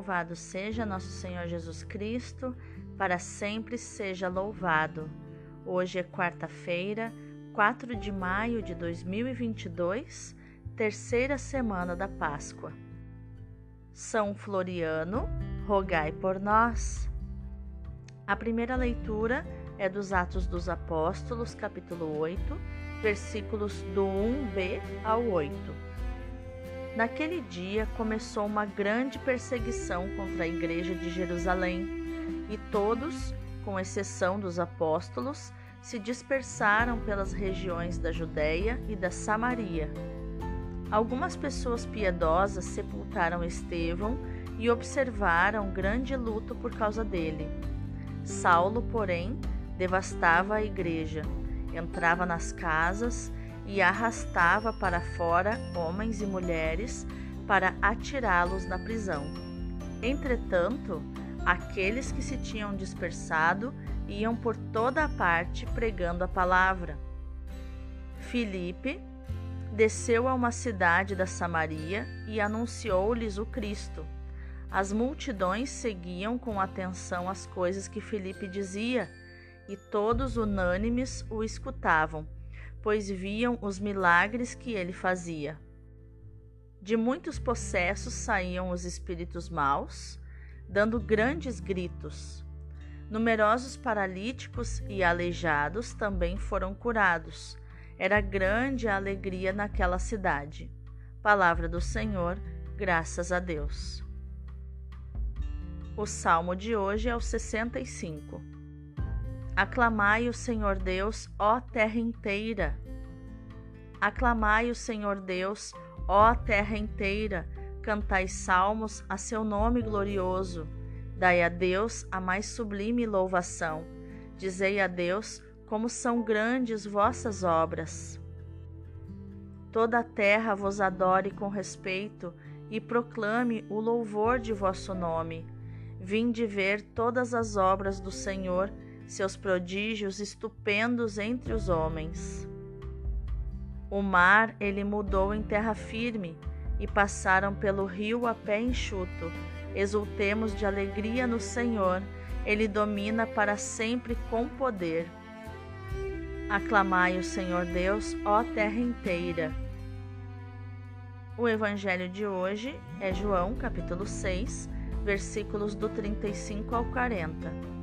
louvado seja nosso Senhor Jesus Cristo, para sempre seja louvado. Hoje é quarta-feira, 4 de maio de 2022, terceira semana da Páscoa. São Floriano, rogai por nós. A primeira leitura é dos Atos dos Apóstolos, capítulo 8, versículos do 1b ao 8. Naquele dia começou uma grande perseguição contra a igreja de Jerusalém, e todos, com exceção dos apóstolos, se dispersaram pelas regiões da Judéia e da Samaria. Algumas pessoas piedosas sepultaram Estevão e observaram grande luto por causa dele. Saulo, porém, devastava a igreja, entrava nas casas e arrastava para fora homens e mulheres para atirá-los na prisão. Entretanto, aqueles que se tinham dispersado iam por toda a parte pregando a palavra. Filipe desceu a uma cidade da Samaria e anunciou-lhes o Cristo. As multidões seguiam com atenção as coisas que Filipe dizia, e todos unânimes o escutavam pois viam os milagres que ele fazia. De muitos possessos saíam os espíritos maus, dando grandes gritos. Numerosos paralíticos e aleijados também foram curados. Era grande a alegria naquela cidade. Palavra do Senhor, graças a Deus. O salmo de hoje é o 65. Aclamai o Senhor Deus, ó terra inteira. Aclamai o Senhor Deus, ó terra inteira. Cantai salmos a seu nome glorioso. Dai a Deus a mais sublime louvação. Dizei a Deus como são grandes vossas obras. Toda a terra vos adore com respeito e proclame o louvor de vosso nome. Vinde ver todas as obras do Senhor seus prodígios estupendos entre os homens. O mar ele mudou em terra firme e passaram pelo rio a pé enxuto. Exultemos de alegria no Senhor, ele domina para sempre com poder. Aclamai o Senhor Deus, ó terra inteira. O evangelho de hoje é João, capítulo 6, versículos do 35 ao 40.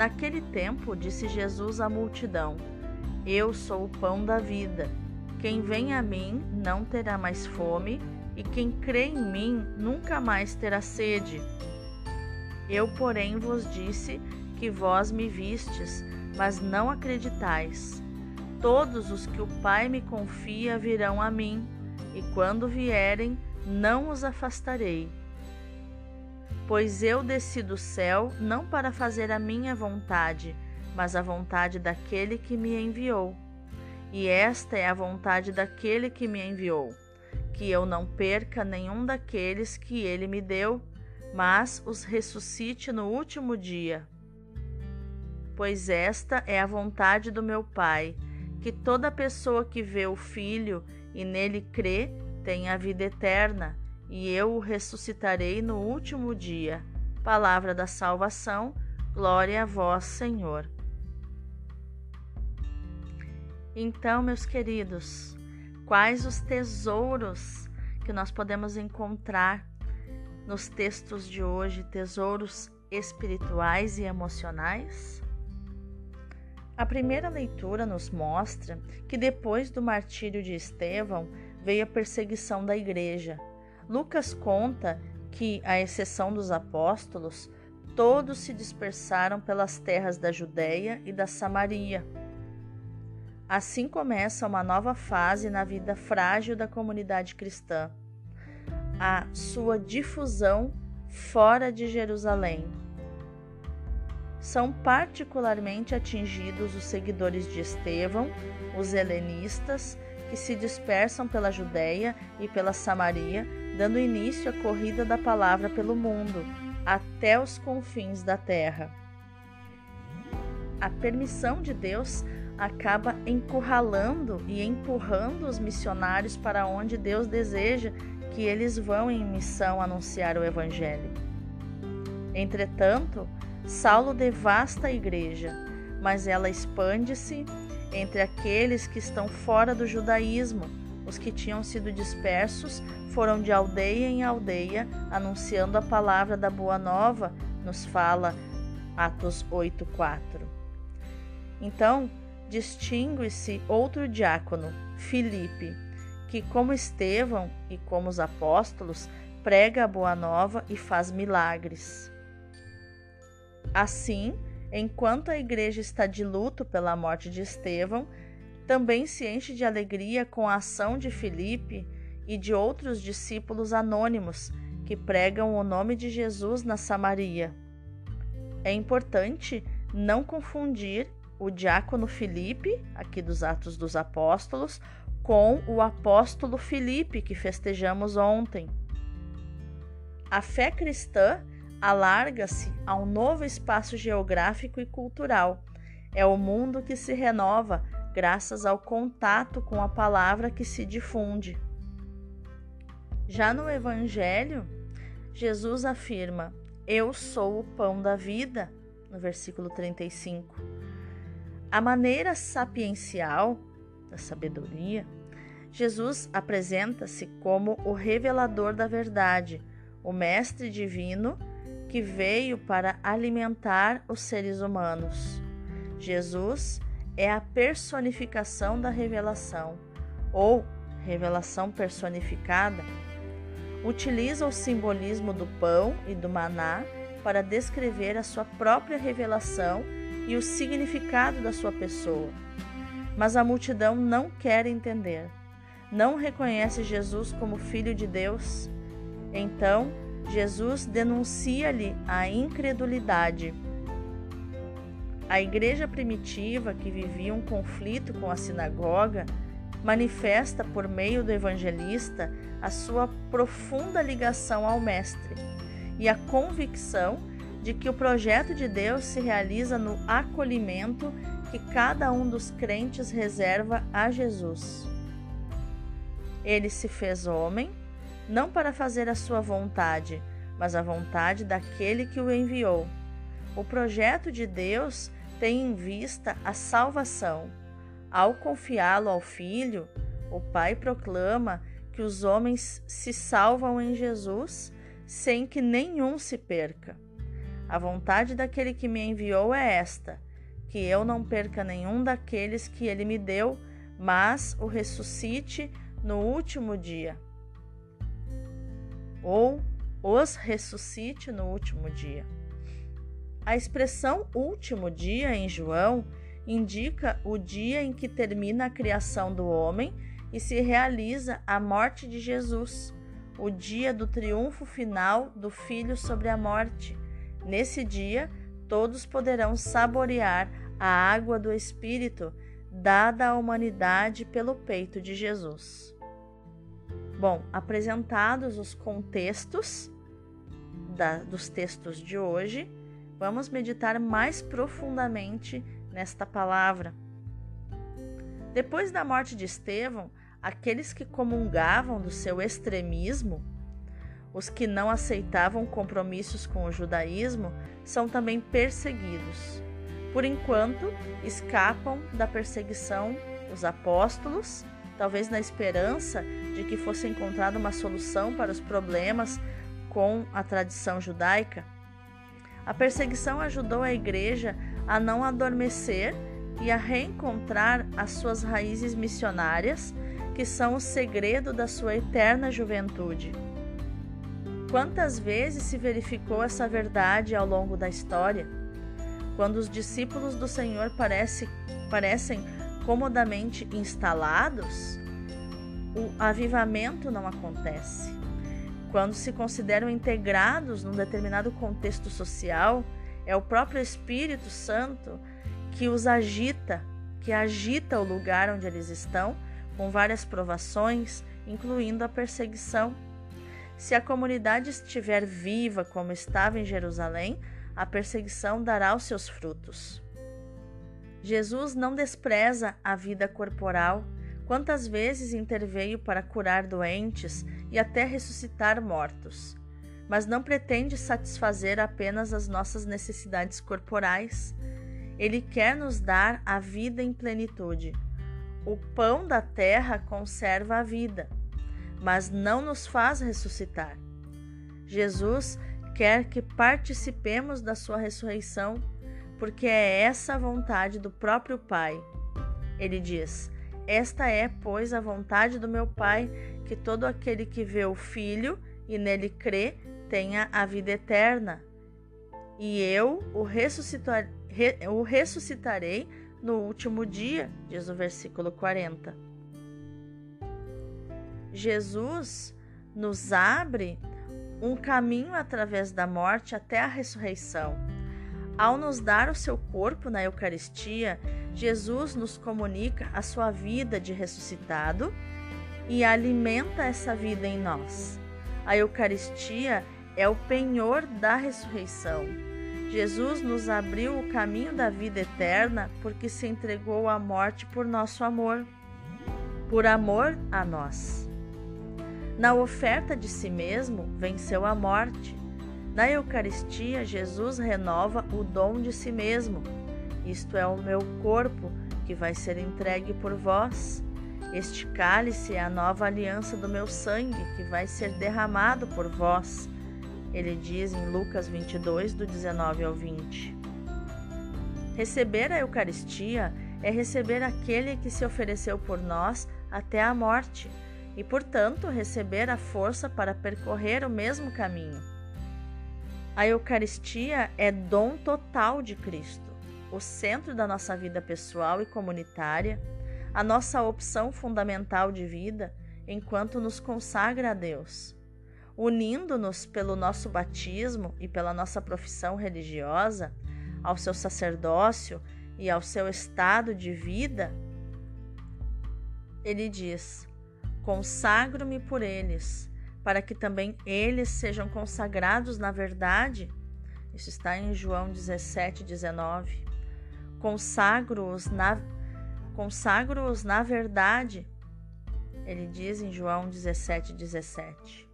Naquele tempo, disse Jesus à multidão: Eu sou o pão da vida. Quem vem a mim não terá mais fome, e quem crê em mim nunca mais terá sede. Eu, porém, vos disse que vós me vistes, mas não acreditais. Todos os que o Pai me confia virão a mim, e quando vierem, não os afastarei Pois eu desci do céu não para fazer a minha vontade, mas a vontade daquele que me enviou. E esta é a vontade daquele que me enviou, que eu não perca nenhum daqueles que ele me deu, mas os ressuscite no último dia. Pois esta é a vontade do meu Pai, que toda pessoa que vê o Filho e nele crê tenha a vida eterna e eu o ressuscitarei no último dia. Palavra da salvação, glória a vós, Senhor. Então, meus queridos, quais os tesouros que nós podemos encontrar nos textos de hoje, tesouros espirituais e emocionais? A primeira leitura nos mostra que depois do martírio de Estevão veio a perseguição da igreja Lucas conta que, à exceção dos apóstolos, todos se dispersaram pelas terras da Judéia e da Samaria. Assim começa uma nova fase na vida frágil da comunidade cristã, a sua difusão fora de Jerusalém. São particularmente atingidos os seguidores de Estevão, os helenistas, que se dispersam pela Judéia e pela Samaria dando início à corrida da palavra pelo mundo, até os confins da terra. A permissão de Deus acaba encurralando e empurrando os missionários para onde Deus deseja que eles vão em missão anunciar o Evangelho. Entretanto, Saulo devasta a igreja, mas ela expande-se entre aqueles que estão fora do judaísmo. Os que tinham sido dispersos foram de aldeia em aldeia, anunciando a palavra da Boa Nova, nos fala Atos 8:4. Então, distingue-se outro diácono, Filipe, que como Estevão e como os apóstolos, prega a boa nova e faz milagres. Assim, enquanto a igreja está de luto pela morte de Estevão, também se enche de alegria com a ação de Filipe e de outros discípulos anônimos que pregam o nome de Jesus na Samaria. É importante não confundir o diácono Filipe, aqui dos Atos dos Apóstolos, com o apóstolo Filipe que festejamos ontem. A fé cristã alarga-se a um novo espaço geográfico e cultural. É o mundo que se renova graças ao contato com a palavra que se difunde. Já no Evangelho, Jesus afirma: Eu sou o pão da vida, no versículo 35. A maneira sapiencial da sabedoria, Jesus apresenta-se como o revelador da verdade, o mestre divino que veio para alimentar os seres humanos. Jesus é a personificação da revelação, ou revelação personificada. Utiliza o simbolismo do pão e do maná para descrever a sua própria revelação e o significado da sua pessoa. Mas a multidão não quer entender, não reconhece Jesus como Filho de Deus. Então, Jesus denuncia-lhe a incredulidade. A igreja primitiva, que vivia um conflito com a sinagoga, manifesta por meio do evangelista a sua profunda ligação ao Mestre e a convicção de que o projeto de Deus se realiza no acolhimento que cada um dos crentes reserva a Jesus. Ele se fez homem, não para fazer a sua vontade, mas a vontade daquele que o enviou. O projeto de Deus tem em vista a salvação. Ao confiá-lo ao Filho, o Pai proclama que os homens se salvam em Jesus sem que nenhum se perca. A vontade daquele que me enviou é esta: que eu não perca nenhum daqueles que ele me deu, mas o ressuscite no último dia. Ou os ressuscite no último dia. A expressão último dia em João indica o dia em que termina a criação do homem e se realiza a morte de Jesus, o dia do triunfo final do Filho sobre a morte. Nesse dia, todos poderão saborear a água do Espírito dada à humanidade pelo peito de Jesus. Bom, apresentados os contextos da, dos textos de hoje, vamos meditar mais profundamente nesta palavra. Depois da morte de Estevão, aqueles que comungavam do seu extremismo os que não aceitavam compromissos com o judaísmo são também perseguidos. Por enquanto, escapam da perseguição os apóstolos, talvez na esperança de que fosse encontrada uma solução para os problemas com a tradição judaica. A perseguição ajudou a igreja a não adormecer e a reencontrar as suas raízes missionárias, que são o segredo da sua eterna juventude. Quantas vezes se verificou essa verdade ao longo da história? Quando os discípulos do Senhor parece, parecem comodamente instalados, o avivamento não acontece. Quando se consideram integrados num determinado contexto social, é o próprio Espírito Santo que os agita, que agita o lugar onde eles estão, com várias provações, incluindo a perseguição se a comunidade estiver viva como estava em Jerusalém, a perseguição dará os seus frutos. Jesus não despreza a vida corporal Quantas vezes interveio para curar doentes e até ressuscitar mortos, mas não pretende satisfazer apenas as nossas necessidades corporais. Ele quer nos dar a vida em plenitude. O pão da terra conserva a vida, mas não nos faz ressuscitar. Jesus quer que participemos da sua ressurreição, porque é essa a vontade do próprio Pai. Ele diz: esta é, pois, a vontade do meu Pai, que todo aquele que vê o Filho e nele crê tenha a vida eterna. E eu o, ressuscitar, o ressuscitarei no último dia, diz o versículo 40. Jesus nos abre um caminho através da morte até a ressurreição. Ao nos dar o seu corpo na Eucaristia, Jesus nos comunica a sua vida de ressuscitado e alimenta essa vida em nós. A Eucaristia é o penhor da ressurreição. Jesus nos abriu o caminho da vida eterna porque se entregou à morte por nosso amor, por amor a nós. Na oferta de si mesmo, venceu a morte. Na Eucaristia, Jesus renova o dom de si mesmo isto é o meu corpo que vai ser entregue por vós. Este cálice é a nova aliança do meu sangue que vai ser derramado por vós. Ele diz em Lucas 22, do 19 ao 20. Receber a Eucaristia é receber aquele que se ofereceu por nós até a morte e, portanto, receber a força para percorrer o mesmo caminho. A Eucaristia é dom total de Cristo o centro da nossa vida pessoal e comunitária, a nossa opção fundamental de vida enquanto nos consagra a Deus, unindo-nos pelo nosso batismo e pela nossa profissão religiosa ao seu sacerdócio e ao seu estado de vida. Ele diz: Consagro-me por eles, para que também eles sejam consagrados na verdade. Isso está em João 17, 19 consagro-os na, consagro na verdade. Ele diz em João 17, 17.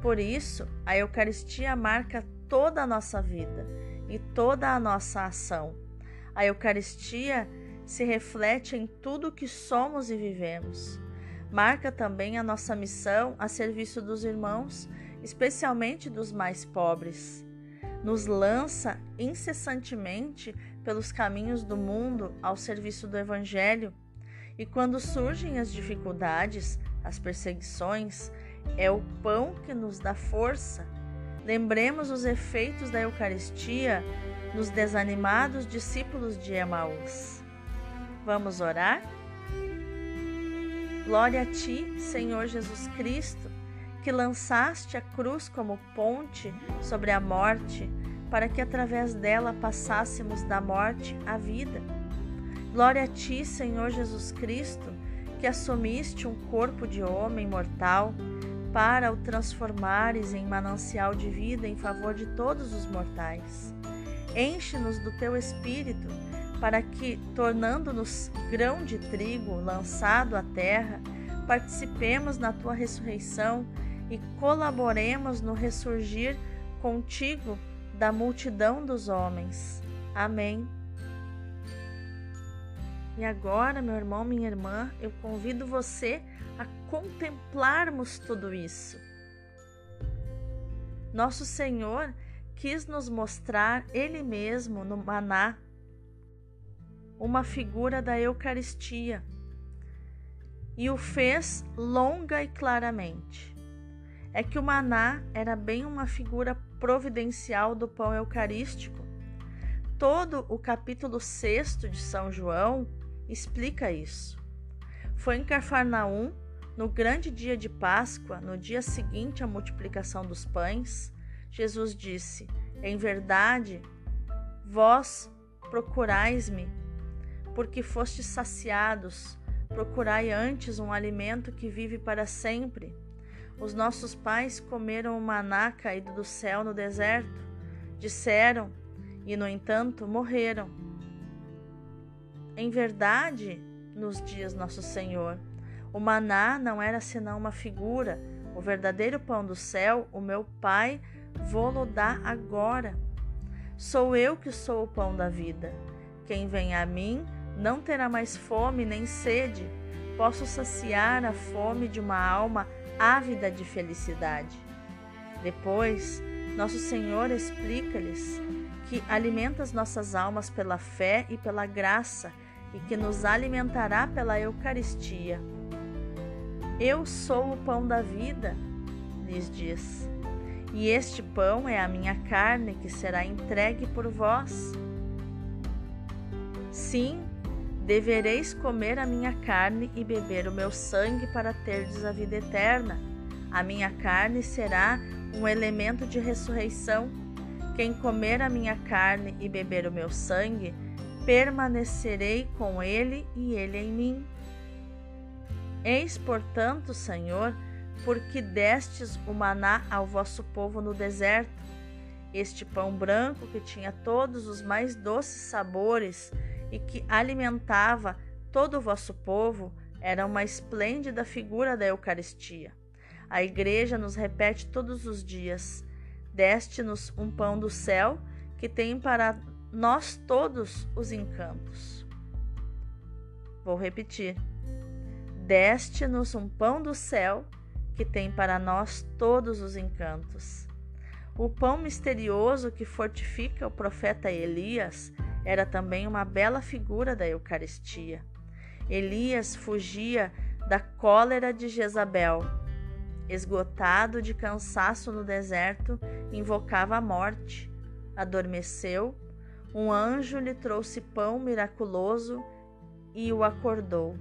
Por isso, a Eucaristia marca toda a nossa vida e toda a nossa ação. A Eucaristia se reflete em tudo que somos e vivemos. Marca também a nossa missão a serviço dos irmãos, especialmente dos mais pobres. Nos lança incessantemente pelos caminhos do mundo ao serviço do Evangelho. E quando surgem as dificuldades, as perseguições, é o pão que nos dá força. Lembremos os efeitos da Eucaristia nos desanimados discípulos de Emaús. Vamos orar? Glória a ti, Senhor Jesus Cristo, que lançaste a cruz como ponte sobre a morte para que através dela passássemos da morte à vida. Glória a ti, Senhor Jesus Cristo, que assumiste um corpo de homem mortal para o transformares em manancial de vida em favor de todos os mortais. Enche-nos do teu espírito, para que, tornando-nos grão de trigo lançado à terra, participemos na tua ressurreição e colaboremos no ressurgir contigo da multidão dos homens. Amém. E agora, meu irmão, minha irmã, eu convido você a contemplarmos tudo isso. Nosso Senhor quis nos mostrar Ele mesmo no maná, uma figura da Eucaristia, e o fez longa e claramente. É que o maná era bem uma figura providencial do pão eucarístico. Todo o capítulo 6 de São João explica isso. Foi em Cafarnaum, no grande dia de Páscoa, no dia seguinte à multiplicação dos pães, Jesus disse: Em verdade, vós procurais-me, porque fostes saciados, procurai antes um alimento que vive para sempre os nossos pais comeram o maná caído do céu no deserto, disseram, e no entanto morreram. Em verdade, nos dias nosso Senhor, O maná não era senão uma figura. O verdadeiro pão do céu, o meu Pai, vou-lo dar agora. Sou eu que sou o pão da vida. Quem vem a mim não terá mais fome nem sede. Posso saciar a fome de uma alma ávida de felicidade. Depois, nosso Senhor explica-lhes que alimenta as nossas almas pela fé e pela graça e que nos alimentará pela Eucaristia. Eu sou o pão da vida, lhes diz, e este pão é a minha carne que será entregue por vós. Sim, devereis comer a minha carne e beber o meu sangue para terdes a vida eterna. A minha carne será um elemento de ressurreição. Quem comer a minha carne e beber o meu sangue, permanecerei com ele e ele em mim. Eis, portanto, Senhor, porque destes o maná ao vosso povo no deserto, este pão branco que tinha todos os mais doces sabores e que alimentava todo o vosso povo, era uma esplêndida figura da Eucaristia. A Igreja nos repete todos os dias: Deste-nos um pão do céu que tem para nós todos os encantos. Vou repetir: Deste-nos um pão do céu que tem para nós todos os encantos. O pão misterioso que fortifica o profeta Elias era também uma bela figura da Eucaristia. Elias fugia da cólera de Jezabel. Esgotado de cansaço no deserto, invocava a morte. Adormeceu. Um anjo lhe trouxe pão miraculoso e o acordou.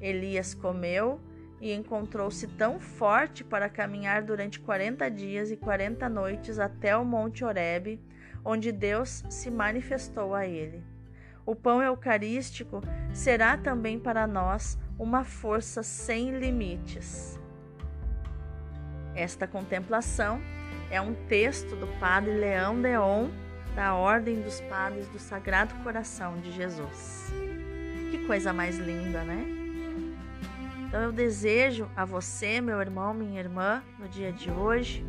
Elias comeu e encontrou-se tão forte para caminhar durante quarenta dias e quarenta noites até o Monte Horebe, onde Deus se manifestou a ele. O pão eucarístico será também para nós uma força sem limites. Esta contemplação é um texto do Padre Leão Deon, da Ordem dos Padres do Sagrado Coração de Jesus. Que coisa mais linda, né? Então eu desejo a você, meu irmão, minha irmã, no dia de hoje,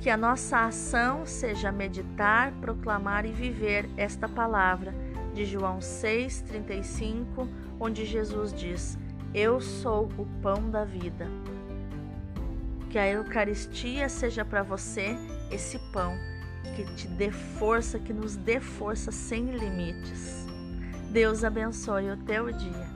que a nossa ação seja meditar, proclamar e viver esta palavra de João 6:35, onde Jesus diz: Eu sou o pão da vida. Que a Eucaristia seja para você esse pão que te dê força, que nos dê força sem limites. Deus abençoe o teu dia.